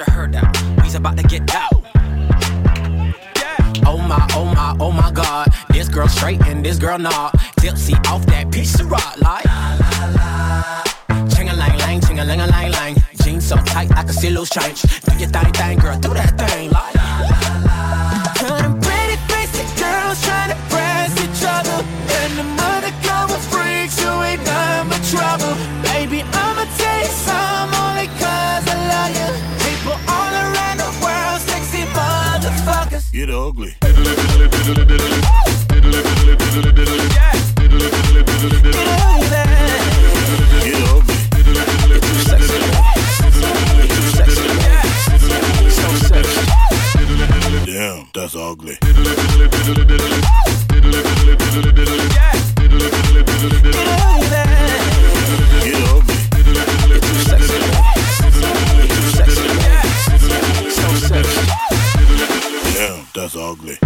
Mr. Heard out. We's about to get out. Oh my, oh my, oh my god. This girl straight and this girl not. Tipsy off that piece of rock like. Ching a lang lang, ching a lang a lang lang. Jeans so tight I can see loose change. Do your thing, thing, girl, do that thing like. Get ugly. Damn, that's ugly. Damn, ugly.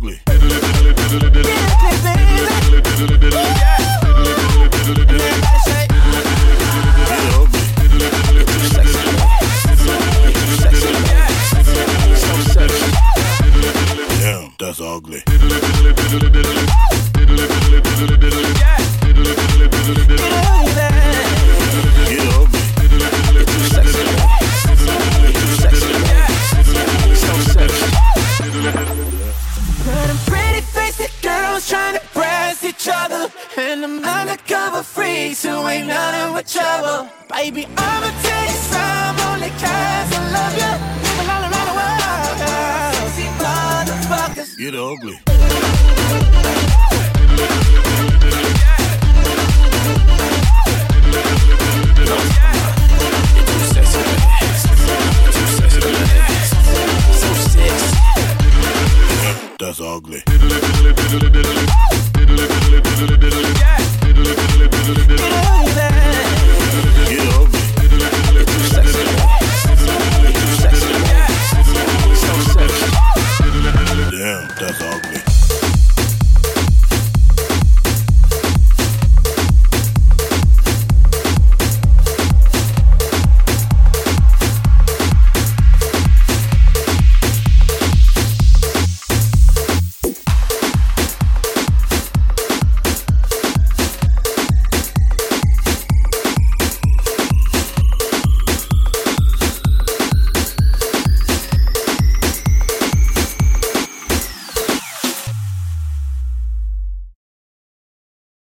Ugly. Damn, that's ugly. Them pretty basic girls trying to press each other. And them undercover freaks who ain't nothing but trouble. Baby, I'ma tell you some only cause I love you. People all around the world, girl. Sexy motherfuckers. Get ugly. that's ugly.